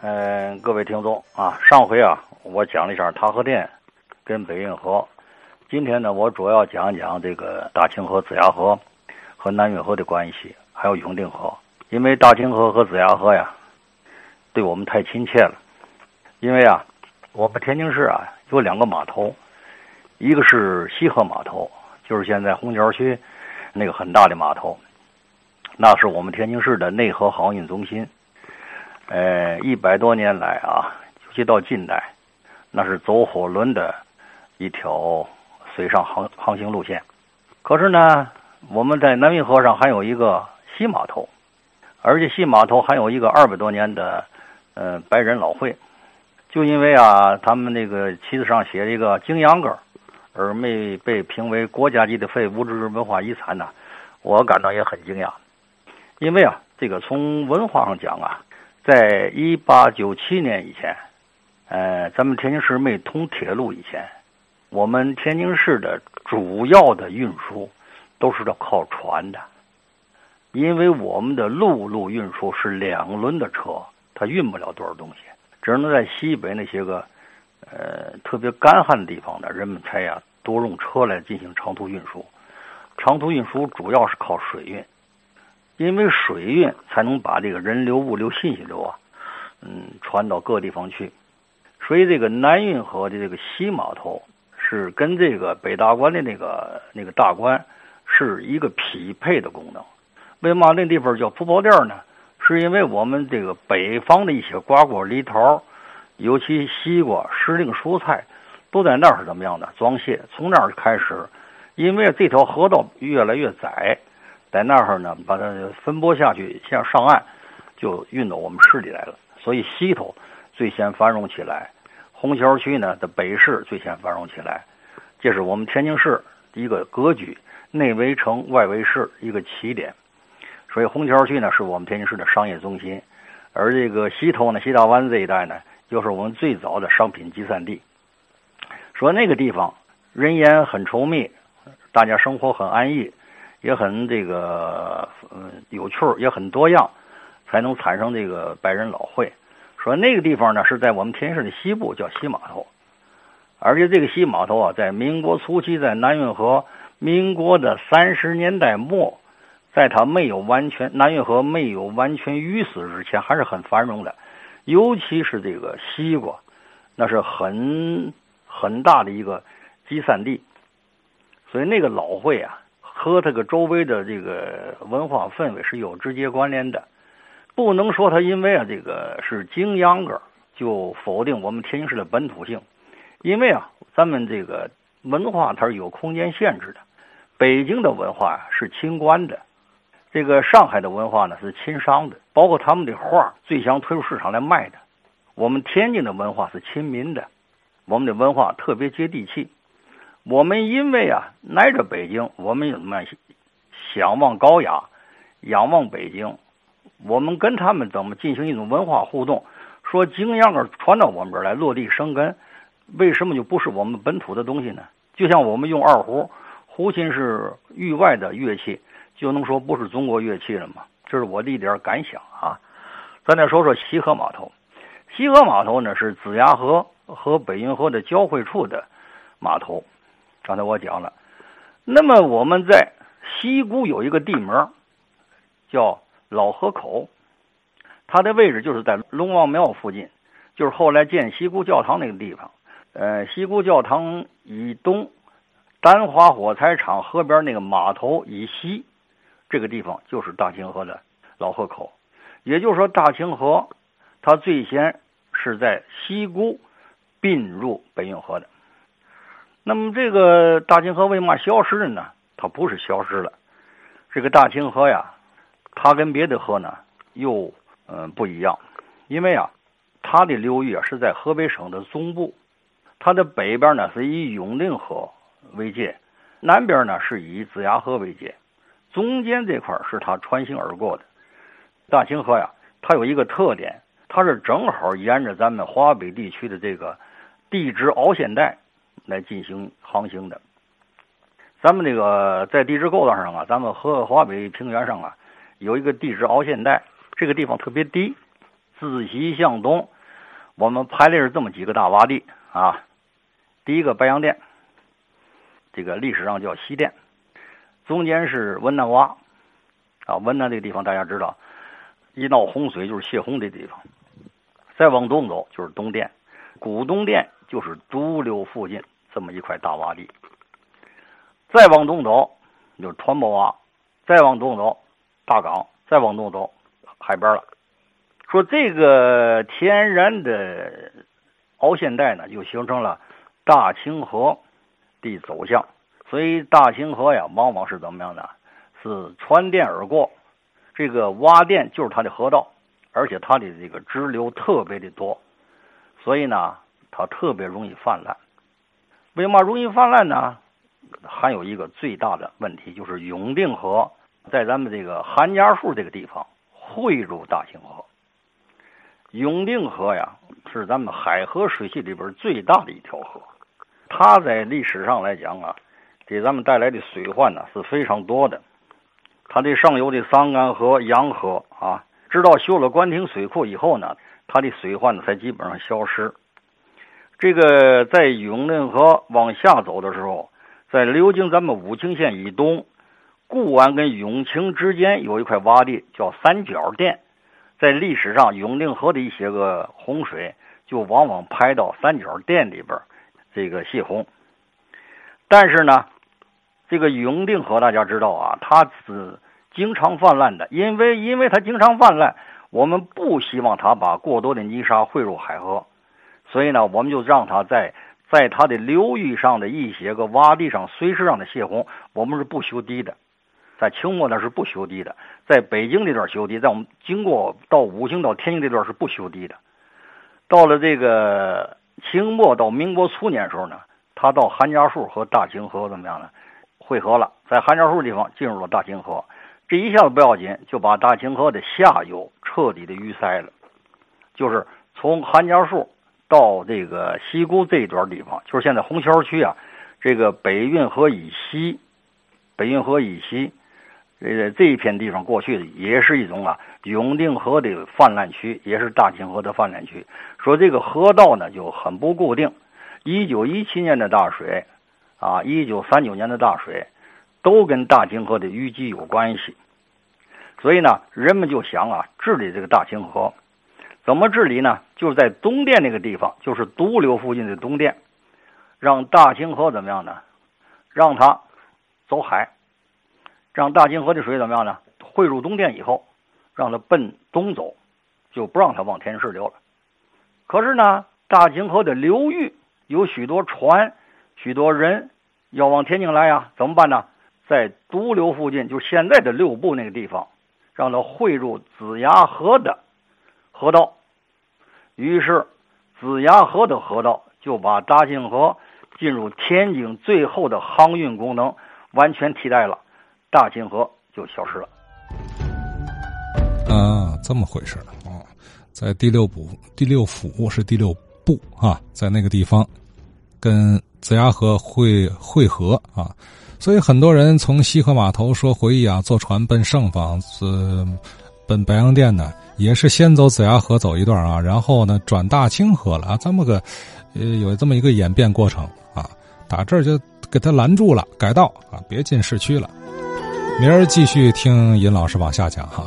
嗯，各位听众啊，上回啊，我讲了一下塔河店跟北运河。今天呢，我主要讲讲这个大清河、子牙河和南运河的关系，还有永定河。因为大清河和子牙河呀，对我们太亲切了。因为啊，我们天津市啊有两个码头，一个是西河码头，就是现在红桥区那个很大的码头，那是我们天津市的内河航运中心。呃，一百多年来啊，尤其到近代，那是走火轮的一条水上航航行路线。可是呢，我们在南运河上还有一个西码头，而且西码头还有一个二百多年的呃白人老会。就因为啊，他们那个旗子上写了一个景阳冈，而没被评为国家级的非物质文化遗产呢，我感到也很惊讶。因为啊，这个从文化上讲啊。在一八九七年以前，呃，咱们天津市没通铁路以前，我们天津市的主要的运输都是要靠船的，因为我们的陆路运输是两轮的车，它运不了多少东西，只能在西北那些个呃特别干旱的地方呢，人们才呀多用车来进行长途运输。长途运输主要是靠水运。因为水运才能把这个人流、物流、信息流啊，嗯，传到各地方去，所以这个南运河的这个西码头是跟这个北大关的那个那个大关是一个匹配的功能。为嘛那地方叫铺包店呢？是因为我们这个北方的一些瓜果梨桃，尤其西瓜、时令蔬菜，都在那儿是怎么样的装卸？从那儿开始，因为这条河道越来越窄。在那儿呢，把它分拨下去，先上岸，就运到我们市里来了。所以西头最先繁荣起来，虹桥区呢的北市最先繁荣起来，这是我们天津市一个格局，内围城，外围市一个起点。所以虹桥区呢是我们天津市的商业中心，而这个西头呢，西大湾这一带呢，又是我们最早的商品集散地。说那个地方人烟很稠密，大家生活很安逸。也很这个嗯有趣，也很多样，才能产生这个白人老会。说那个地方呢是在我们天津市的西部，叫西码头。而且这个西码头啊，在民国初期，在南运河民国的三十年代末，在它没有完全南运河没有完全淤死之前，还是很繁荣的。尤其是这个西瓜，那是很很大的一个集散地。所以那个老会啊。和这个周围的这个文化氛围是有直接关联的，不能说它因为啊这个是京秧歌就否定我们天津市的本土性，因为啊咱们这个文化它是有空间限制的，北京的文化是清官的，这个上海的文化呢是亲商的，包括他们的画最想推入市场来卖的，我们天津的文化是亲民的，我们的文化特别接地气。我们因为啊，挨着北京，我们怎么想望高雅，仰望北京，我们跟他们怎么进行一种文化互动？说景阳冈传到我们这儿来落地生根，为什么就不是我们本土的东西呢？就像我们用二胡，胡琴是域外的乐器，就能说不是中国乐器了吗？这是我的一点感想啊。咱再说说西河码头，西河码头呢是子牙河和北运河的交汇处的码头。刚才我讲了，那么我们在西沽有一个地名叫老河口，它的位置就是在龙王庙附近，就是后来建西沽教堂那个地方。呃，西沽教堂以东，丹华火柴厂河边那个码头以西，这个地方就是大清河的老河口。也就是说，大清河它最先是在西沽并入北运河的。那么这个大清河为嘛消失了呢？它不是消失了，这个大清河呀，它跟别的河呢又嗯不一样，因为啊，它的流域啊是在河北省的中部，它的北边呢是以永定河为界，南边呢是以子牙河为界，中间这块是它穿行而过的。大清河呀，它有一个特点，它是正好沿着咱们华北地区的这个地质凹陷带。来进行航行的，咱们这个在地质构造上啊，咱们河华北平原上啊，有一个地质凹陷带，这个地方特别低，自西向东，我们排列是这么几个大洼地啊。第一个白洋淀，这个历史上叫西淀，中间是文南洼，啊，文南这个地方大家知道，一闹洪水就是泄洪的地方。再往东走就是东淀，古东淀就是独流附近这么一块大洼地。再往东走就是团泊洼，再往东走大港，再往东走海边了。说这个天然的凹陷带呢，就形成了大清河的走向。所以大清河呀，往往是怎么样的？是穿甸而过，这个洼甸就是它的河道。而且它的这个支流特别的多，所以呢，它特别容易泛滥。为嘛容易泛滥呢？还有一个最大的问题就是永定河在咱们这个韩家树这个地方汇入大清河。永定河呀，是咱们海河水系里边最大的一条河，它在历史上来讲啊，给咱们带来的水患呢是非常多的。它的上游的桑干河、洋河啊。直到修了官厅水库以后呢，它的水患才基本上消失。这个在永定河往下走的时候，在流经咱们武清县以东，固安跟永清之间有一块洼地叫三角甸，在历史上永定河的一些个洪水就往往排到三角甸里边，这个泄洪。但是呢，这个永定河大家知道啊，它是。经常泛滥的，因为因为它经常泛滥，我们不希望它把过多的泥沙汇入海河，所以呢，我们就让它在在它的流域上的一些个洼地上随时让它泄洪。我们是不修堤的，在清末那是不修堤的，在北京这段修堤，在我们经过到武清到天津这段是不修堤的。到了这个清末到民国初年时候呢，它到韩家树和大清河怎么样呢？汇合了，在韩家树地方进入了大清河。这一下子不要紧，就把大清河的下游彻底的淤塞了。就是从韩家树到这个西沽这一段地方，就是现在红桥区啊，这个北运河以西，北运河以西，呃这一片地方过去的也是一种啊永定河的泛滥区，也是大清河的泛滥区。说这个河道呢就很不固定。一九一七年的大水，啊，一九三九年的大水。都跟大清河的淤积有关系，所以呢，人们就想啊，治理这个大清河，怎么治理呢？就是在东店那个地方，就是独流附近的东店，让大清河怎么样呢？让它走海，让大清河的水怎么样呢？汇入东店以后，让它奔东走，就不让它往天市流了。可是呢，大清河的流域有许多船，许多人要往天津来呀，怎么办呢？在独流附近，就现在的六部那个地方，让它汇入子牙河的河道。于是，子牙河的河道就把大清河进入天津最后的航运功能完全替代了，大清河就消失了。啊，这么回事啊！在第六部、第六府是第六部啊，在那个地方跟子牙河汇汇合啊。所以很多人从西河码头说回忆啊，坐船奔盛坊，是奔白洋淀呢，也是先走子牙河走一段啊，然后呢转大清河了啊，这么个呃有这么一个演变过程啊，打这儿就给他拦住了，改道啊，别进市区了。明儿继续听尹老师往下讲哈。